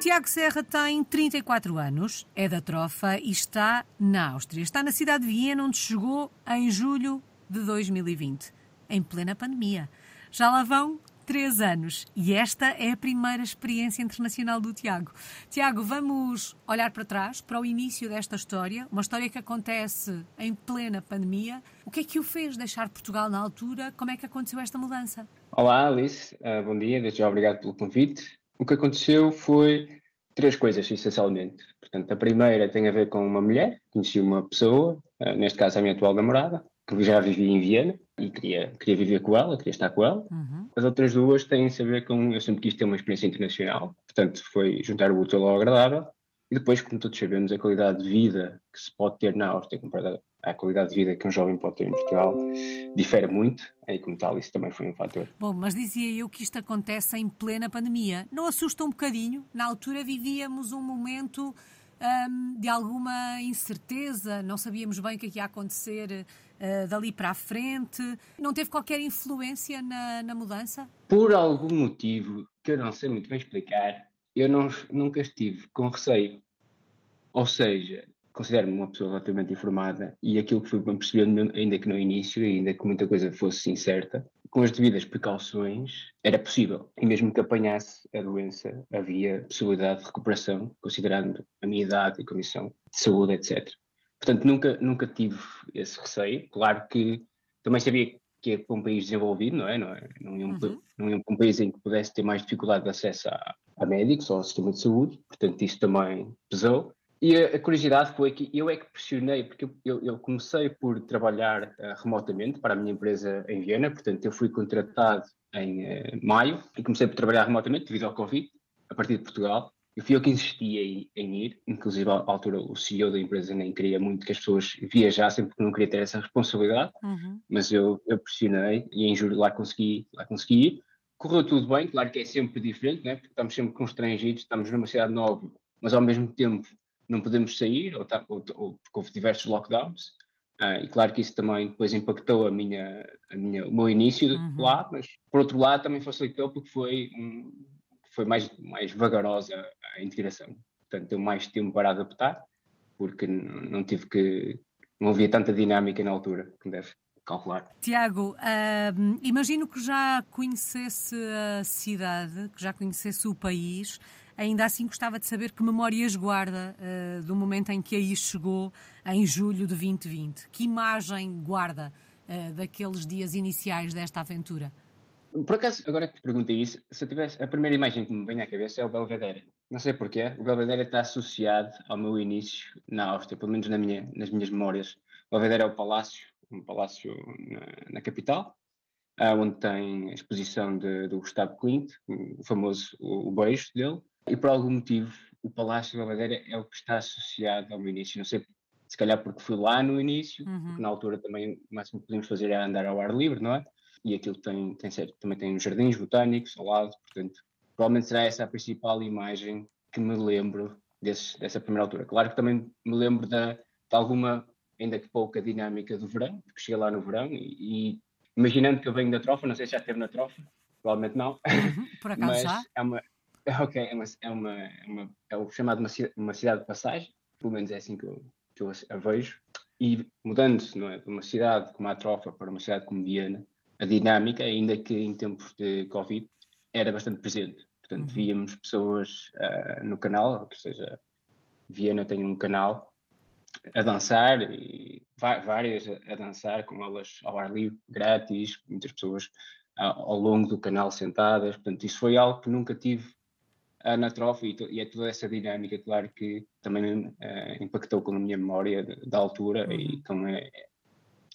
Tiago Serra tem 34 anos, é da Trofa e está na Áustria. Está na cidade de Viena, onde chegou em julho de 2020, em plena pandemia. Já lá vão três anos e esta é a primeira experiência internacional do Tiago. Tiago, vamos olhar para trás, para o início desta história, uma história que acontece em plena pandemia. O que é que o fez deixar Portugal na altura? Como é que aconteceu esta mudança? Olá, Alice. Uh, bom dia. Desde já obrigado pelo convite. O que aconteceu foi três coisas, essencialmente. Portanto, a primeira tem a ver com uma mulher. Conheci uma pessoa, uh, neste caso a minha atual namorada, que já vivia em Viena e queria, queria viver com ela, queria estar com ela. Uhum. As outras duas têm a ver com. Eu sempre quis ter uma experiência internacional, portanto, foi juntar o útil ao agradável. E depois, como todos sabemos, a qualidade de vida que se pode ter na Áustria comparada à qualidade de vida que um jovem pode ter em Portugal difere muito, e como tal, isso também foi um fator. Bom, mas dizia eu que isto acontece em plena pandemia. Não assusta um bocadinho? Na altura vivíamos um momento um, de alguma incerteza, não sabíamos bem o que, é que ia acontecer uh, dali para a frente. Não teve qualquer influência na, na, mudança? Por algum motivo que eu não sei muito bem explicar, eu não, nunca estive com receio. Ou seja, considero-me uma pessoa relativamente informada e aquilo que fui percebendo, ainda que no início, ainda que muita coisa fosse incerta, com as devidas precauções, era possível. E mesmo que apanhasse a doença, havia possibilidade de recuperação, considerando a minha idade e condição de saúde, etc. Portanto, nunca, nunca tive esse receio. Claro que também sabia que é para um país desenvolvido, não é? Não, é? não, ia, um, uhum. não ia um país em que pudesse ter mais dificuldade de acesso a, a médicos ou ao sistema de saúde, portanto, isso também pesou. E a, curiosidade foi que eu é que pressionei, porque eu, eu comecei por trabalhar uh, remotamente para a minha empresa em Viena, portanto eu fui contratado em uh, maio e comecei por trabalhar remotamente devido ao Covid, a partir de Portugal. Eu fui eu que insisti em, em ir, inclusive à altura o CEO da empresa nem queria muito que as pessoas viajassem porque não queria ter essa responsabilidade, uhum. mas eu, eu pressionei e em julho lá consegui, lá consegui ir. Correu tudo bem, claro que é sempre diferente, né? porque estamos sempre constrangidos, estamos numa cidade nova, mas ao mesmo tempo não podemos sair, ou, tá, ou, ou porque houve diversos lockdowns. Uh, e claro que isso também depois impactou a minha, a minha, o meu início uhum. lá, mas por outro lado também facilitou porque foi, um, foi mais, mais vagarosa a integração. Portanto, deu mais tempo para adaptar, porque não tive que. não havia tanta dinâmica na altura, como deve calcular. Tiago, uh, imagino que já conhecesse a cidade, que já conhecesse o país. Ainda assim, gostava de saber que memórias guarda uh, do momento em que aí chegou, em julho de 2020. Que imagem guarda uh, daqueles dias iniciais desta aventura? Por acaso, agora que te perguntei isso, se eu tivesse, a primeira imagem que me vem à cabeça é o Belvedere. Não sei porquê, o Belvedere está associado ao meu início na Áustria, pelo menos na minha, nas minhas memórias. O Belvedere é o palácio, um palácio na, na capital, uh, onde tem a exposição do Gustavo Klimt, o famoso o, o beijo dele, e por algum motivo o Palácio da Madeira é o que está associado ao meu início. Não sei, se calhar porque fui lá no início, uhum. porque na altura também o máximo que podíamos fazer era andar ao ar livre, não é? E aquilo tem, tem certo, também tem jardins botânicos ao lado, portanto, provavelmente será essa a principal imagem que me lembro desse, dessa primeira altura. Claro que também me lembro da, de alguma, ainda que pouca, dinâmica do verão, porque cheguei lá no verão e, e imaginando que eu venho da trofa, não sei se já esteve na trofa, provavelmente não, uhum, por acaso mas já? é uma, Ok, é, uma, é, uma, é, uma, é o chamado uma, uma cidade de passagem, pelo menos é assim que eu, que eu a vejo. E mudando-se é, de uma cidade como a Trofa para uma cidade como Viena, a dinâmica, ainda que em tempos de Covid, era bastante presente. Portanto, uhum. víamos pessoas uh, no canal, ou seja, Viena tem um canal a dançar, e várias a, dançar, com aulas ao ar livre, grátis, muitas pessoas uh, ao longo do canal sentadas. Portanto, isso foi algo que nunca tive na trofa e, e, é toda essa dinâmica, claro que também uh, impactou com a minha memória da altura uhum. e com a, a,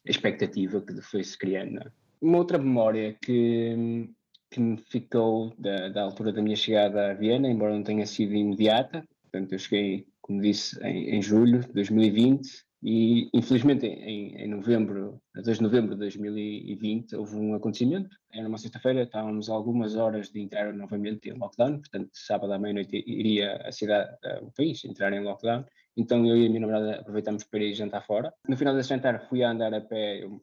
expectativa que foi-se criando. Uma outra memória que, que me ficou da, da, altura da minha chegada a Viena, embora não tenha sido imediata, portanto eu cheguei, como disse, em, em julho de 2020 e, infelizmente, em, em novembro, a 2 de novembro de 2020, houve um acontecimento. Era uma sexta-feira, estávamos algumas horas de entrar novamente em lockdown, portanto, sábado à meia-noite iria a cidade, o país, entrar em lockdown. Então, eu e a minha namorada aproveitámos para ir jantar fora. No final desse jantar, fui a andar a pé, eu,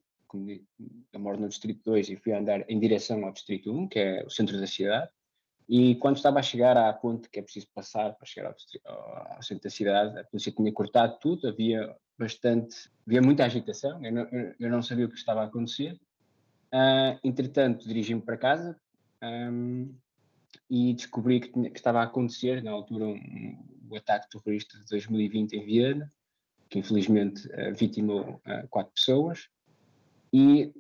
eu moro no Distrito 2 e fui a andar em direção ao Distrito 1, que é o centro da cidade. E quando estava a chegar à ponte que é preciso passar para chegar ao, ao centro da cidade, a polícia tinha cortado tudo, havia bastante, havia muita agitação, eu não, eu não sabia o que estava a acontecer. Uh, entretanto, dirigi-me para casa um, e descobri que, tinha, que, estava a acontecer, na altura, um, o ataque terrorista de 2020 em Viena, que infelizmente uh, vitimou uh, quatro pessoas. E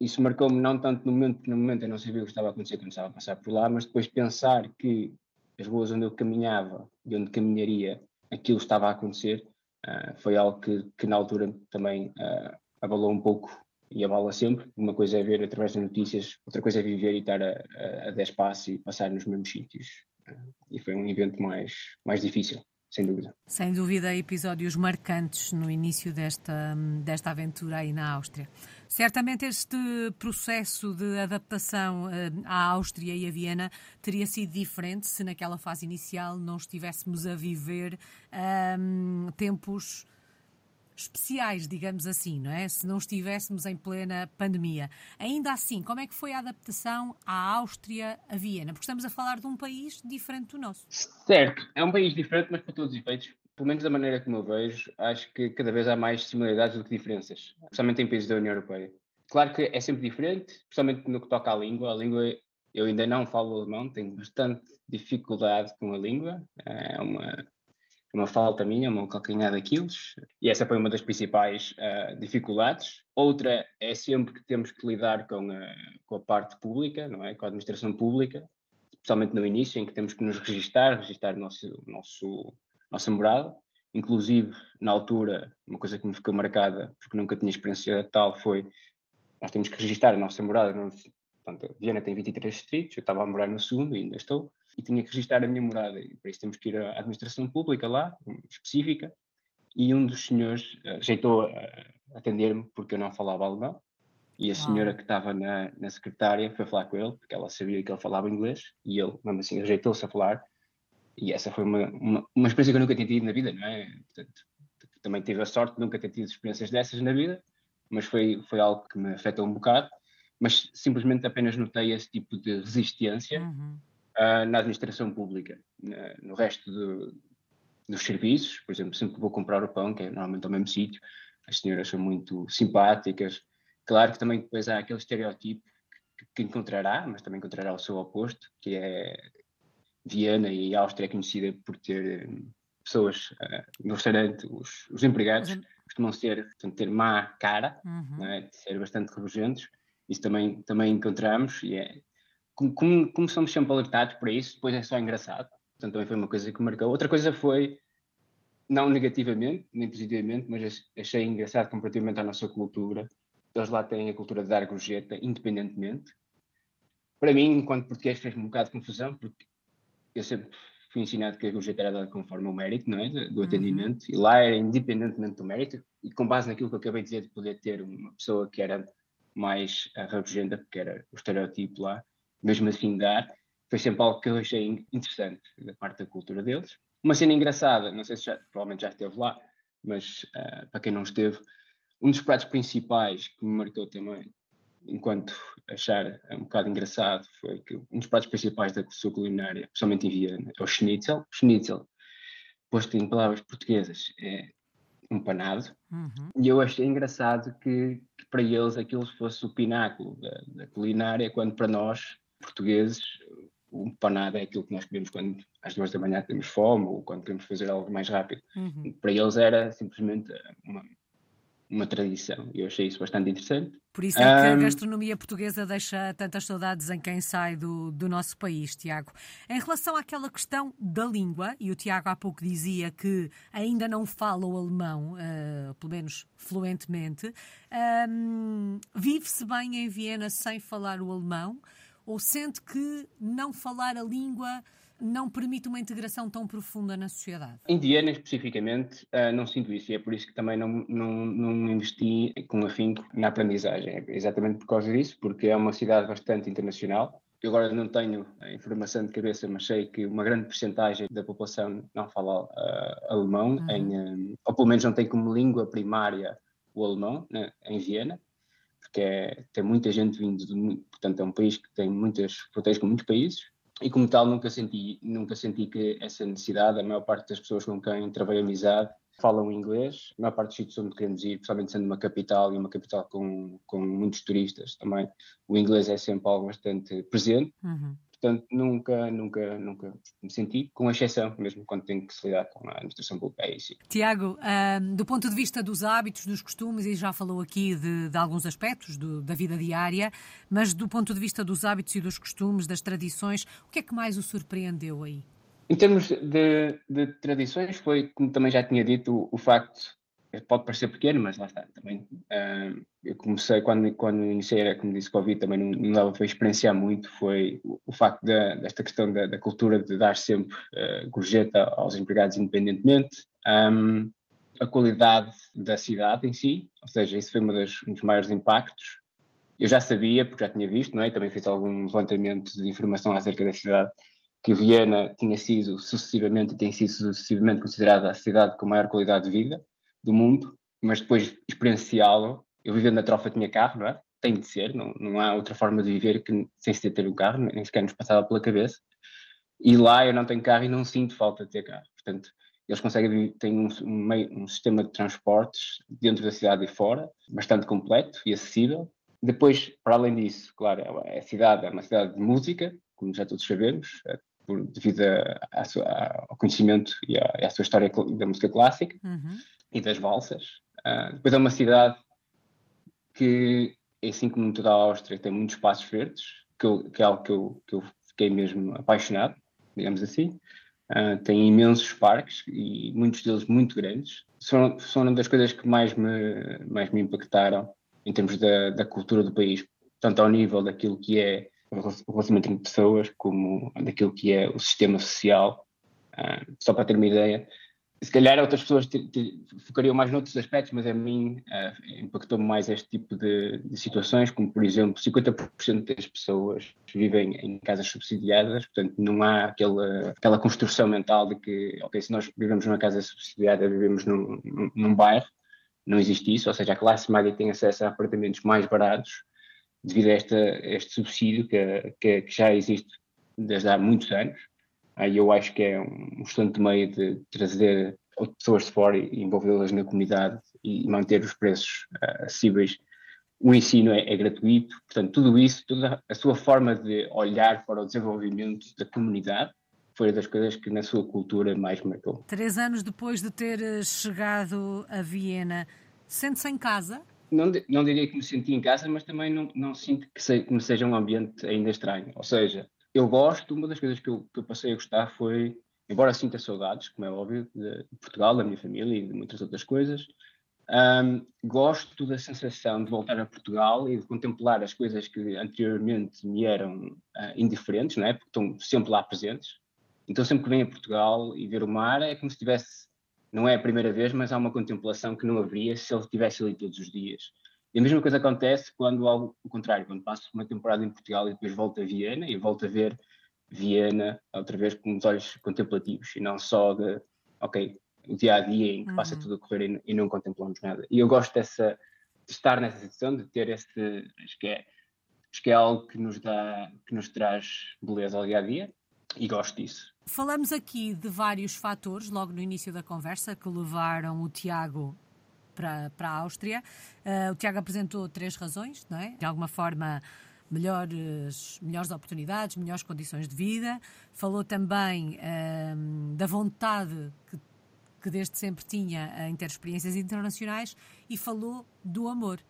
isso marcou-me não tanto no momento, porque no momento eu não sabia o que estava a acontecer quando estava a passar por lá, mas depois pensar que as ruas onde eu caminhava e onde caminharia aquilo estava a acontecer, uh, foi algo que, que, na altura também uh, abalou um pouco e abala sempre. Uma coisa é ver através das notícias, outra coisa é viver e estar a, a, a 10 passos e passar nos mesmos sítios. Uh, e foi um evento mais, mais difícil sem dúvida. Sem dúvida, episódios marcantes no início desta, desta aventura aí na Áustria. Certamente este processo de adaptação eh, à Áustria e a Viena teria sido diferente se naquela fase inicial não estivéssemos a viver um, tempos especiais, digamos assim, não é? Se não estivéssemos em plena pandemia. Ainda assim, como é que foi a adaptação à Áustria, a Viena? Porque estamos a falar de um país diferente do nosso. Certo, é um país diferente, mas para todos os efeitos, pelo menos da maneira como eu vejo, acho que cada vez há mais similaridades do que diferenças, especialmente em países da União Europeia. Claro que é sempre diferente, especialmente no que toca à língua. A língua, eu ainda não falo alemão, tenho bastante dificuldade com a língua. É uma uma falta minha, uma calcanhar daqueles, e essa foi uma das principais uh, dificuldades. Outra é sempre que temos que lidar com a, com a parte pública, não é? com a administração pública, especialmente no início, em que temos que nos registar, registrar o nosso, nosso, nossa morada. Inclusive, na altura, uma coisa que me ficou marcada, porque nunca tinha experiência tal, foi nós temos que registrar a nossa morada. Portanto, Viena tem 23 distritos, eu estava a morar no segundo e ainda estou e tinha que registrar a minha morada. E para isso temos que ir à administração pública lá, específica, e um dos senhores uh, rejeitou uh, atender-me porque eu não falava alemão. E a senhora que estava na, na secretária foi falar com ele, porque ela sabia que ele falava inglês, e ele, mesmo assim, rejeitou-se a falar. E essa foi uma, uma, uma, experiência que eu nunca tinha tido na vida, não é? Portanto, também tive a sorte de nunca ter tido experiências dessas na vida, mas foi, foi algo que me afetou um bocado. Mas simplesmente apenas notei esse tipo de resistência. Uhum uh, na administração pública. Uh, no resto do, dos serviços, por exemplo, sempre que vou comprar o pão, que é normalmente ao mesmo sítio, as senhoras são muito simpáticas. Claro que também depois há aquele estereótipo que, que encontrará, mas também encontrará o seu oposto, que é Viena e Áustria é conhecida por ter hum, pessoas uh, no restaurante, os, os empregados costumam ser, portanto, ter má cara, uhum. é? ser bastante rebujentos. Isso também, também encontramos e é, como, como, somos sempre alertados para isso, depois é só engraçado. Portanto, também foi uma coisa que marcou. Outra coisa foi, não negativamente, nem positivamente, mas achei engraçado comparativamente à nossa cultura. Eles lá têm a cultura de dar gorjeta, independentemente. Para mim, enquanto português, fez-me um bocado de confusão, porque eu sempre fui ensinado que a gorjeta era dada conforme o mérito, não é? Do uhum. atendimento, uhum. e lá era independentemente do mérito, e com base naquilo que eu acabei de dizer, de poder ter uma pessoa que era mais rabugenta, porque era o estereotipo lá, mesmo assim dar, foi sempre algo que eu achei interessante da parte da cultura deles. Uma cena engraçada, não sei se já, provavelmente já esteve lá, mas uh, para quem não esteve, um dos pratos principais que me marcou também, enquanto achar um bocado engraçado, foi que um dos pratos principais da sua culinária, principalmente em Viena, é o schnitzel. Schnitzel, posto em palavras portuguesas, é um panado. Uhum. E eu achei engraçado que, que, para eles aquilo fosse o pináculo da, da culinária, quando para nós portugueses, o panado é aquilo que nós comemos quando às duas da manhã temos fome ou quando queremos fazer algo mais rápido. Uhum. Para eles era simplesmente uma, uma tradição e eu achei isso bastante interessante. Por isso é que um... a gastronomia portuguesa deixa tantas saudades em quem sai do, do nosso país, Tiago. Em relação àquela questão da língua, e o Tiago há pouco dizia que ainda não fala o alemão, uh, pelo menos fluentemente, um, vive-se bem em Viena sem falar o alemão? Ou sente que não falar a língua não permite uma integração tão profunda na sociedade? Indiana, especificamente, uh, não sinto isso e é por isso que também não, não, não investi com afinco na aprendizagem. É exatamente por causa disso, porque é uma cidade bastante internacional. Eu agora não tenho a informação de cabeça, mas sei que uma grande porcentagem da população não fala uh, alemão, uhum. em, um, ou pelo menos não tem como língua primária o alemão, né, em Viena porque é, tem muita gente vindo, de, portanto é um país que tem muitas fronteiras com muitos países, e como tal nunca senti, nunca senti que essa necessidade, a maior parte das pessoas com quem travei amizade falam inglês, a maior parte dos sítios onde queremos ir, principalmente sendo uma capital e uma capital com, com muitos turistas também, o inglês é sempre algo bastante presente. Uhum. Portanto, nunca, nunca, nunca me senti, com exceção, mesmo quando tenho que se lidar com a administração pública. É isso. Tiago, um, do ponto de vista dos hábitos, dos costumes, e já falou aqui de, de alguns aspectos do, da vida diária, mas do ponto de vista dos hábitos e dos costumes, das tradições, o que é que mais o surpreendeu aí? Em termos de, de tradições, foi, como também já tinha dito, o, o facto pode parecer pequeno, mas lá está. Também, uh, eu comecei, quando, quando iniciei, como disse, Covid, também não, não dava para experienciar muito, foi o, o facto desta questão da, da, cultura de dar sempre uh, gorjeta aos empregados independentemente, um, a qualidade da cidade em si, ou seja, isso foi das, um dos maiores impactos. Eu já sabia, porque já tinha visto, não é? também fiz algum levantamento de informação acerca da cidade, que Viena tinha sido sucessivamente tem sido sucessivamente considerada a cidade com maior qualidade de vida, do mundo, mas depois experienciá-lo. Eu vivendo na trofa tinha carro, não é? Tem de ser, não, não há outra forma de viver que sem se ter um carro, nem sequer nos passava pela cabeça. E lá eu não tenho carro e não sinto falta de ter carro. Portanto, eles conseguem têm um, um, um sistema de transportes dentro da cidade e fora, bastante completo e acessível. Depois, para além disso, claro, a cidade é uma cidade de música, como já todos sabemos, é por, devido a, a ao conhecimento e à, sua história da música clássica. Uhum e das valsas. Uh, depois é uma cidade que, assim como toda a Áustria, tem muitos espaços verdes, que, eu, que é algo que eu, que eu fiquei mesmo apaixonado, digamos assim. Uh, tem imensos parques e muitos deles muito grandes. São, são uma das coisas que mais me, mais me impactaram em termos da, da cultura do país, tanto ao nível daquilo que é o relacionamento entre pessoas, como daquilo que é o sistema social. Uh, só para ter uma ideia, se calhar outras pessoas te, te, focariam mais noutros aspectos, mas a mim uh, impactou-me mais este tipo de, de, situações, como por exemplo, 50% das pessoas vivem em casas subsidiadas, portanto não há aquela, aquela construção mental de que, ok, se nós vivemos numa casa subsidiada, vivemos num, num, num bairro, não existe isso, ou seja, a classe média tem acesso a apartamentos mais baratos devido a, esta, este subsídio que, que, que já existe desde há muitos anos Aí eu acho que é um excelente meio de trazer pessoas de fora e envolvê-las na comunidade e manter os preços uh, acessíveis. O ensino é, é, gratuito, portanto, tudo isso, toda a sua forma de olhar para o desenvolvimento da comunidade foi das coisas que na sua cultura mais marcou. Três anos depois de ter eh, chegado a Viena, sente-se em casa? Não, não diria que me senti em casa, mas também não, não sinto que, se, que me seja um ambiente ainda estranho. Ou seja, eu gosto, uma das coisas que eu, que eu passei a gostar foi, embora sinta saudades, como é óbvio, de, Portugal, da minha família e de muitas outras coisas, um, gosto da sensação de voltar a Portugal e de contemplar as coisas que anteriormente me eram uh, indiferentes, não é? Porque estão sempre lá presentes. Então, sempre que venho a Portugal e ver o mar, é como se tivesse, não é a primeira vez, mas há uma contemplação que não haveria se ele estivesse ali todos os dias. E a mesma coisa acontece quando, ao contrário, quando passo uma temporada em Portugal e depois volto a Viena e volto a ver Viena outra vez com os olhos contemplativos e não só de, ok, o dia a dia em que uhum. passa tudo a correr e, e, não contemplamos nada. E eu gosto dessa, de estar nessa situação, de ter este, acho que é, acho que é algo que nos dá, que nos traz beleza ao dia a dia e gosto disso. Falamos aqui de vários fatores logo no início da conversa que levaram o Tiago para, para a Áustria. Uh, o Tiago apresentou três razões, não é? De alguma forma, melhores, melhores oportunidades, melhores condições de vida. Falou também uh, da vontade que, que desde sempre tinha em ter experiências internacionais e falou do amor.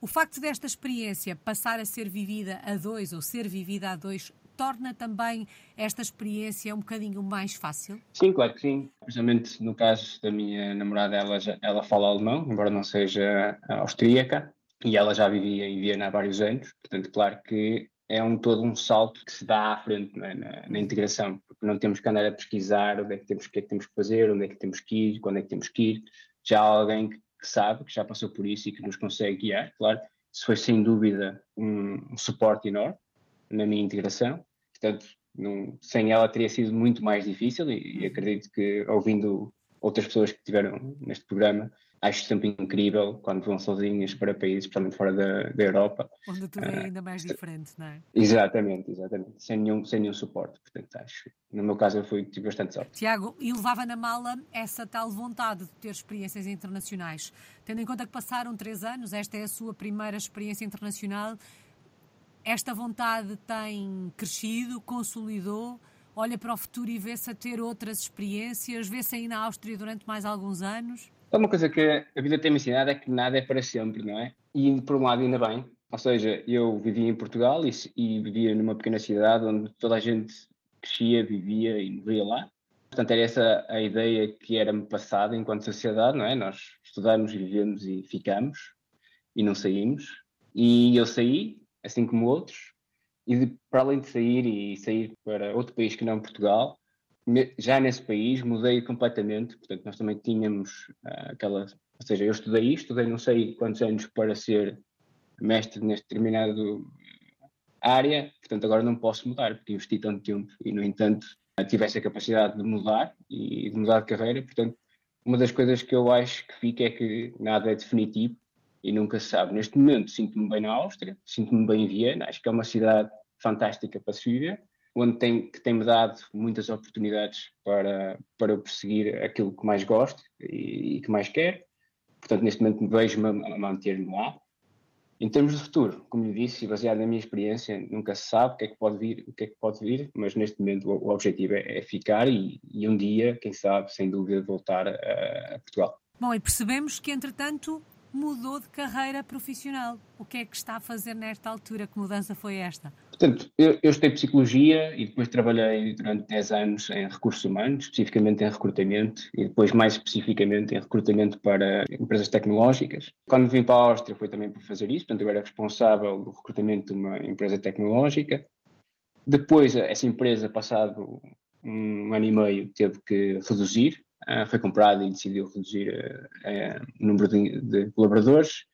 O facto desta experiência passar a ser vivida a dois ou ser vivida a dois torna também esta experiência um bocadinho mais fácil? Sim, claro que sim. Precisamente no caso da minha namorada, ela, já, ela fala alemão, embora não seja austríaca, e ela já vivia em Viena há vários anos, portanto, claro que é um todo um salto que se dá à frente é? na, na, integração, porque não temos que andar a pesquisar onde é que temos, o que é que temos que fazer, onde é que temos que ir, quando é que temos que ir. Já há alguém que, que sabe, que já passou por isso e que nos consegue guiar, claro. Isso foi sem dúvida um, um suporte enorme na minha integração. Portanto, não, sem ela teria sido muito mais difícil e, e, acredito que ouvindo outras pessoas que estiveram neste programa. Acho sempre incrível quando vão sozinhas para países, especialmente fora da, da Europa. Onde tudo é ainda mais diferente, não é? Exatamente, exatamente. Sem nenhum, sem nenhum suporte. Portanto, acho. No meu caso, eu fui tive bastante sorte. Tiago, e levava na mala essa tal vontade de ter experiências internacionais. Tendo em conta que passaram três anos, esta é a sua primeira experiência internacional, esta vontade tem crescido, consolidou, olha para o futuro e vê-se a ter outras experiências, vê-se aí na Áustria durante mais alguns anos? É uma coisa que a vida tem me ensinado é que nada é para sempre, não é? E por um lado ainda bem, ou seja, eu vivia em Portugal e, e vivia numa pequena cidade onde toda a gente crescia, vivia e morria lá. Portanto, era essa a ideia que era-me passada enquanto sociedade, não é? Nós estudamos, vivemos e ficamos e não saímos. E eu saí, assim como outros, e de, para além de sair e sair para outro país que não Portugal, já nesse país mudei completamente, portanto nós também tínhamos uh, aquela, ou seja, eu estudei estudei não sei quantos anos para ser mestre neste determinado área, portanto agora não posso mudar, porque investi tanto tempo e no entanto tivesse a capacidade de mudar e de mudar de carreira, portanto uma das coisas que eu acho que fica é que nada é definitivo e nunca se sabe. Neste momento sinto-me bem na Áustria, sinto-me bem em Viena, acho que é uma cidade fantástica para se viver, onde tem, que tem-me dado muitas oportunidades para, para perseguir aquilo que mais gosto e, e que mais quero. Portanto, neste momento vejo-me a manter-me lá. Em termos de futuro, como lhe disse, baseado na minha experiência, nunca se sabe o que é que pode vir, o que é que pode vir, mas neste momento o, o objetivo é, é ficar e, e, um dia, quem sabe, sem dúvida, voltar a, a Portugal. Bom, e percebemos que, entretanto, mudou de carreira profissional. O que é que está a fazer nesta altura? Que mudança foi esta? Portanto, eu, eu estudei Psicologia e depois trabalhei durante 10 anos em recursos humanos, especificamente em recrutamento e depois mais especificamente em recrutamento para empresas tecnológicas. Quando vim para a Áustria foi também por fazer isso, portanto eu era responsável do recrutamento de uma empresa tecnológica. Depois, essa empresa, passado um ano e meio, teve que reduzir uh, foi comprado e decidiu reduzir uh, o número de, de, colaboradores.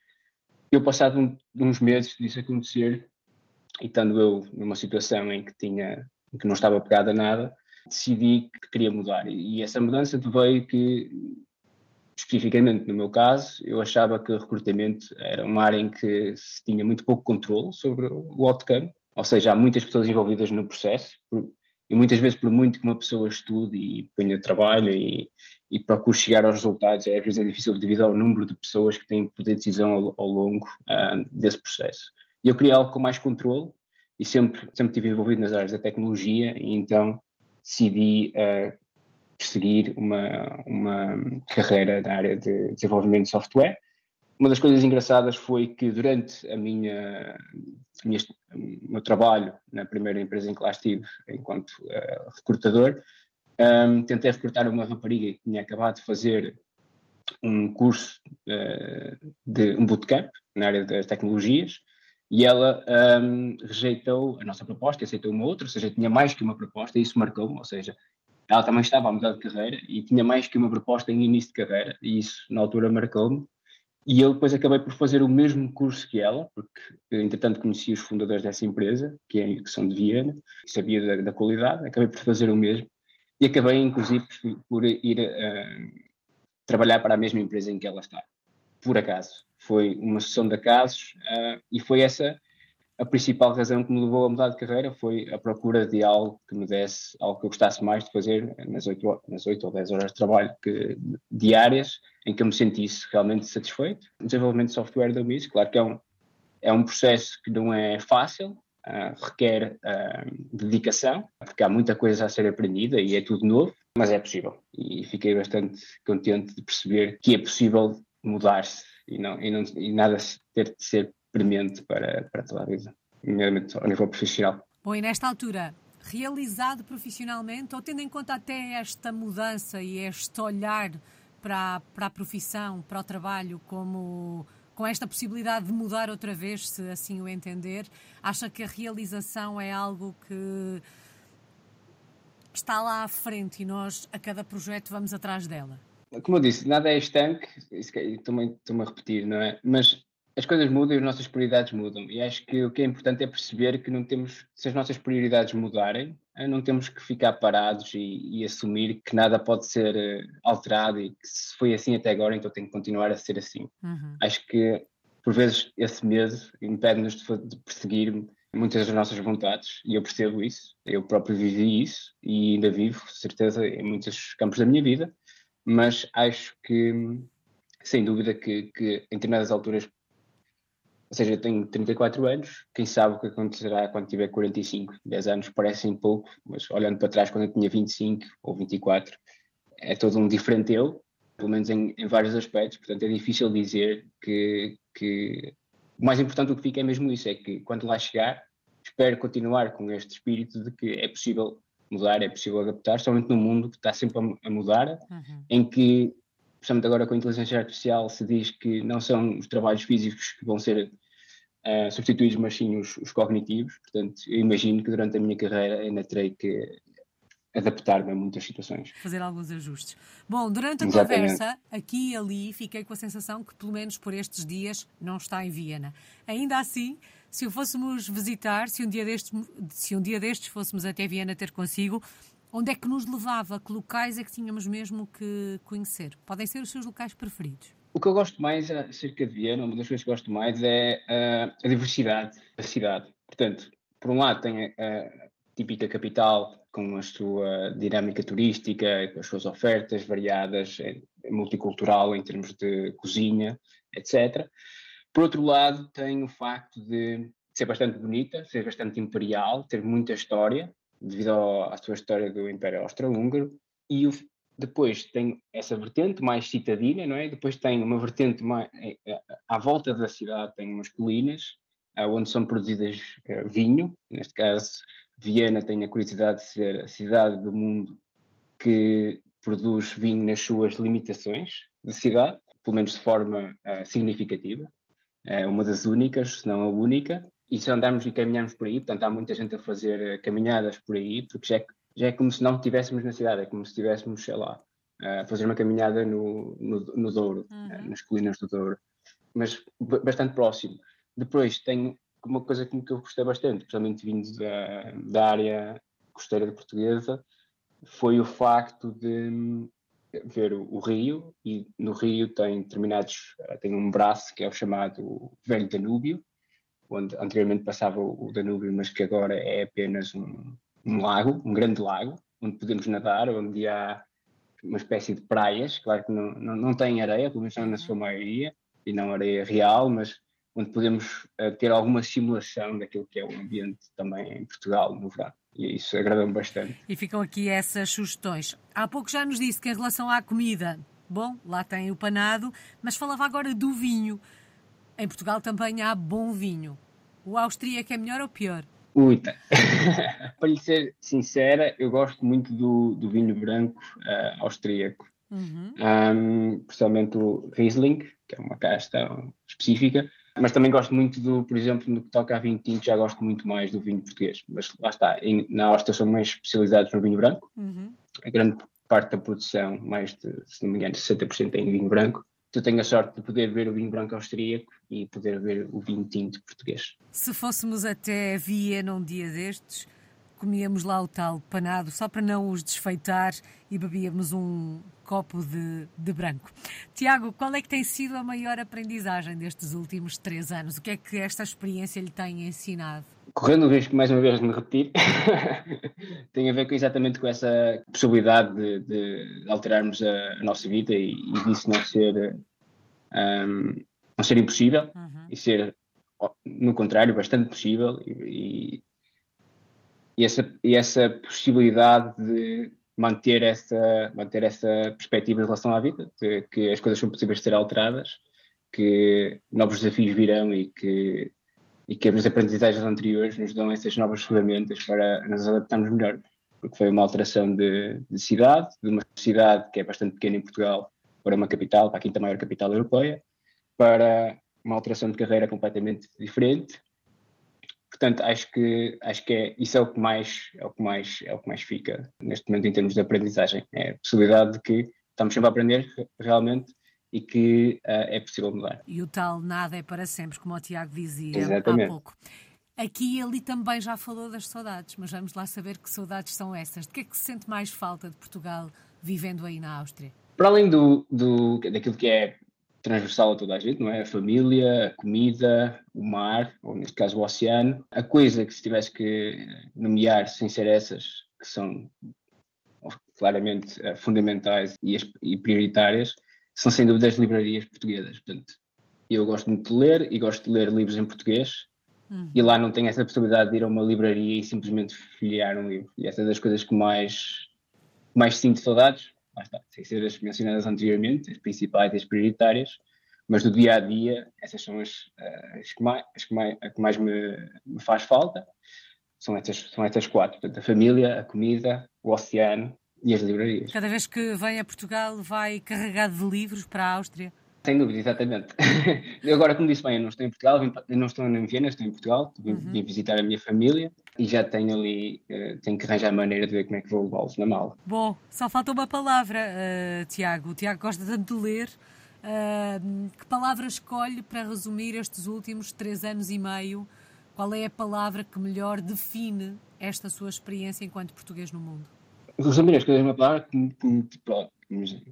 Eu, passado um, uns meses disso acontecer, e estando eu numa situação em que, tinha, em que não estava pegada a nada, decidi que queria mudar. E, e essa mudança veio que, especificamente no meu caso, eu achava que o recrutamento era uma área em que se tinha muito pouco controle sobre o outcome, ou seja, há muitas pessoas envolvidas no processo, e muitas vezes, por muito que uma pessoa estude e ponha trabalho e, e procure chegar aos resultados, é, às vezes é difícil devido ao número de pessoas que têm poder de decisão ao, ao longo uh, desse processo. E eu queria algo com mais controle e sempre, sempre estive envolvido nas áreas da tecnologia e então decidi uh, perseguir uma, uma carreira na área de desenvolvimento de software uma das coisas engraçadas foi que durante a minha, a minha o meu trabalho na primeira empresa em que lá estive, enquanto uh, recrutador, um, tentei recrutar uma rapariga que tinha acabado de fazer um curso uh, de um bootcamp na área das tecnologias e ela um, rejeitou a nossa proposta, aceitou uma outra, ou seja, tinha mais que uma proposta e isso marcou-me, ou seja, ela também estava a mudar de carreira e tinha mais que uma proposta em início de carreira e isso na altura marcou-me e eu depois acabei por fazer o mesmo curso que ela, porque entretanto conheci os fundadores dessa empresa, que, é, que são de Viena, sabia da, da, qualidade, acabei por fazer o mesmo. E acabei, inclusive, por ir uh, trabalhar para a mesma empresa em que ela está, por acaso. Foi uma sessão de acasos uh, e foi essa a principal razão que me levou a mudar de carreira foi a procura de algo que me desse, algo que eu gostasse mais de fazer nas 8, nas 8 ou 10 horas de trabalho que, diárias, em que eu me sentisse realmente satisfeito. O desenvolvimento de software da MIS, claro que é um, é um processo que não é fácil, uh, requer uh, dedicação, porque há muita coisa a ser aprendida e é tudo novo, mas é possível. E fiquei bastante contente de perceber que é possível mudar-se e, não, e, não, e nada ter de ser premente para, para toda a vida, nomeadamente ao nível profissional. Bom, e nesta altura, realizado profissionalmente ou tendo em conta até esta mudança e este olhar para, para a profissão, para o trabalho, como com esta possibilidade de mudar outra vez, se assim o entender, acha que a realização é algo que está lá à frente e nós, a cada projeto, vamos atrás dela? Como eu disse, nada é estanque, estou-me a repetir, não é? Mas as coisas mudam e as nossas prioridades mudam. E acho que o que é importante é perceber que não temos, se as nossas prioridades mudarem, não temos que ficar parados e, e, assumir que nada pode ser eh, alterado e que se foi assim até agora, então tem que continuar a ser assim. Uhum. Acho que, por vezes, esse medo impede-nos de, de perseguir muitas das nossas vontades e eu percebo isso. Eu próprio vivi isso e ainda vivo, certeza, em muitos campos da minha vida, mas acho que, sem dúvida, que, que em determinadas alturas ou seja, eu tenho 34 anos, quem sabe o que acontecerá quando tiver 45, 10 anos parecem pouco, mas olhando para trás quando eu tinha 25 ou 24, é todo um diferente eu, pelo menos em, em vários aspectos, portanto é difícil dizer que, que o mais importante do que fica é mesmo isso, é que quando lá chegar, espero continuar com este espírito de que é possível mudar, é possível adaptar, somente num mundo que está sempre a, mudar, uhum. em que especialmente agora com a inteligência artificial, se diz que não são os trabalhos físicos que vão ser uh, substituídos, mas sim os, os, cognitivos. Portanto, eu imagino que durante a minha carreira ainda terei que adaptar-me a muitas situações. Fazer alguns ajustes. Bom, durante a Exatamente. conversa, aqui e ali, fiquei com a sensação que, pelo menos por estes dias, não está em Viena. Ainda assim, se o fôssemos visitar, se um dia destes, se um dia destes fôssemos até Viena ter consigo, Onde é que nos levava? Que locais é que tínhamos mesmo que conhecer? Podem ser os seus locais preferidos? O que eu gosto mais acerca de Viena, uma das coisas que gosto mais é uh, a diversidade da cidade. Portanto, por um lado tem a, típica capital com a sua dinâmica turística, com as suas ofertas variadas, é, multicultural em termos de cozinha, etc. Por outro lado, tem o facto de ser bastante bonita, ser bastante imperial, ter muita história, devido ao, à sua história do Império Austro-Húngaro, e o, depois tem essa vertente mais citadina, não é? Depois tem uma vertente mais, é, é, à volta da cidade, tem umas colinas, onde são produzidas é, vinho, neste caso Viena tem a curiosidade de ser a cidade do mundo que produz vinho nas suas limitações de cidade, pelo menos de forma uh, significativa, é uma das únicas, se não a única, e se andarmos e caminharmos por aí, portanto há muita gente a fazer uh, caminhadas por aí, porque já é, já é como se não estivéssemos na cidade, é como se estivéssemos, sei lá, a fazer uma caminhada no, no, no Douro, uhum. uh, nas colinas do Douro, mas bastante próximo. Depois tem uma coisa que eu gostei bastante, principalmente vindo da, da área costeira de portuguesa, foi o facto de hum, ver o, o, rio e no rio tem determinados, eh, tem um braço que é o chamado Velho Danúbio, onde anteriormente passava o Danúbio, mas que agora é apenas um, um lago, um grande lago, onde podemos nadar, onde há uma espécie de praias, claro que não, não, não tem areia, pelo menos na sua maioria, e não areia real, mas onde podemos uh, ter alguma simulação daquilo que é o ambiente também em Portugal no verão. E isso agrada-me bastante. E ficam aqui essas sugestões. Há pouco já nos disse que em relação à comida, bom, lá tem o panado, mas falava agora do vinho. Em Portugal também há bom vinho. O austríaco é melhor ou pior? Ui, tá. para lhe ser sincera, eu gosto muito do, do vinho branco uh, austríaco. Uhum. Um, principalmente o Riesling, que é uma casta específica, mas também gosto muito do, por exemplo, no que toca a vinho tinto, já gosto muito mais do vinho português. Mas lá está, em, na Áustria são mais especializados no vinho branco. Uhum. A grande parte da produção, mais de, se não me engano, 60% é em vinho branco tu tenho a sorte de poder ver o vinho branco austríaco e poder ver o vinho tinto português. Se fôssemos até Viena um dia destes, comíamos lá o tal panado, só para não os desfeitar e bebíamos um copo de, de branco. Tiago, qual é que tem sido a maior aprendizagem destes últimos três anos? O que é que esta experiência lhe tem ensinado? Correndo o risco mais uma vez de me repetir, tem a ver com, exatamente com essa possibilidade de, de alterarmos a, a, nossa vida e, e disso não ser, um, não ser impossível uhum. e ser, no contrário, bastante possível e, e, essa, e essa possibilidade de manter essa, manter essa perspectiva em relação à vida, de que as coisas são possíveis de ser alteradas, que novos desafios virão e que e que as aprendizagens anteriores nos dão essas novas ferramentas para nos adaptarmos melhor, porque foi uma alteração de, de, cidade, de uma cidade que é bastante pequena em Portugal para uma capital, para a quinta maior capital europeia, para uma alteração de carreira completamente diferente. Portanto, acho que acho que é isso é o que mais é o que mais é o que mais fica neste momento em termos de aprendizagem, é a possibilidade de que estamos sempre a aprender realmente e que uh, é possível mudar. E o tal nada é para sempre, como o Tiago dizia Exatamente. há pouco. Aqui ele também já falou das saudades, mas vamos lá saber que saudades são essas. De que é que se sente mais falta de Portugal vivendo aí na Áustria? Para além do, do, daquilo que é transversal a toda a gente, não é? A família, a comida, o mar, ou neste caso o oceano. A coisa que se tivesse que nomear sem ser essas, que são claramente uh, fundamentais e, e, prioritárias, são sem dúvida as livrarias portuguesas. Portanto, eu gosto muito de ler e gosto de ler livros em português. Uhum. E lá não tenho essa possibilidade de ir a uma livraria e simplesmente folhear um livro. E essa é das coisas que mais, mais sinto saudades lá está, sem ser as mencionadas anteriormente, as principais e as prioritárias, mas do dia a dia, essas são as, eh, as, que, mais, as que, mais, a que mais me, me faz falta. São estas, são estas quatro: portanto, a família, a comida, o oceano e as livrarias. Cada vez que vem a Portugal, vai carregado de livros para a Áustria? Sem dúvida, exatamente. eu agora, como disse bem, eu não estou em Portugal, não estou em Viena, estou em Portugal, vim, uhum. vim visitar a minha família e já tenho ali, uh, tenho que arranjar a maneira de ver como é que vou levá-los na mala. Bom, só falta uma palavra, uh, Tiago. O Tiago gosta tanto de ler. Uh, que palavra escolhe para resumir estes últimos três anos e meio? Qual é a palavra que melhor define esta sua experiência enquanto português no mundo? Resumir as coisas numa palavra que, que,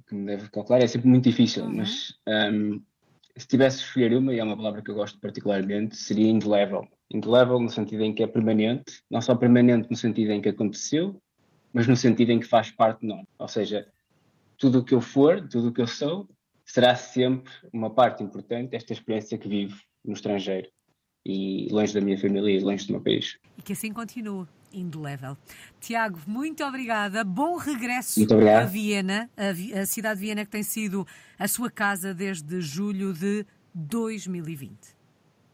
que me deve calcular é sempre muito difícil, uhum. mas um, se tivesse de escolher uma, e é uma palavra que eu gosto particularmente, seria indelével. Indelével no sentido em que é permanente, não só permanente no sentido em que aconteceu, mas no sentido em que faz parte de nós. Ou seja, tudo o que eu for, tudo o que eu sou, será sempre uma parte importante desta experiência que vivo no estrangeiro e longe da minha família e longe do meu país. E que assim continue indelével. Tiago, muito obrigada. Bom regresso a Viena, a, a cidade de Viena que tem sido a sua casa desde julho de 2020.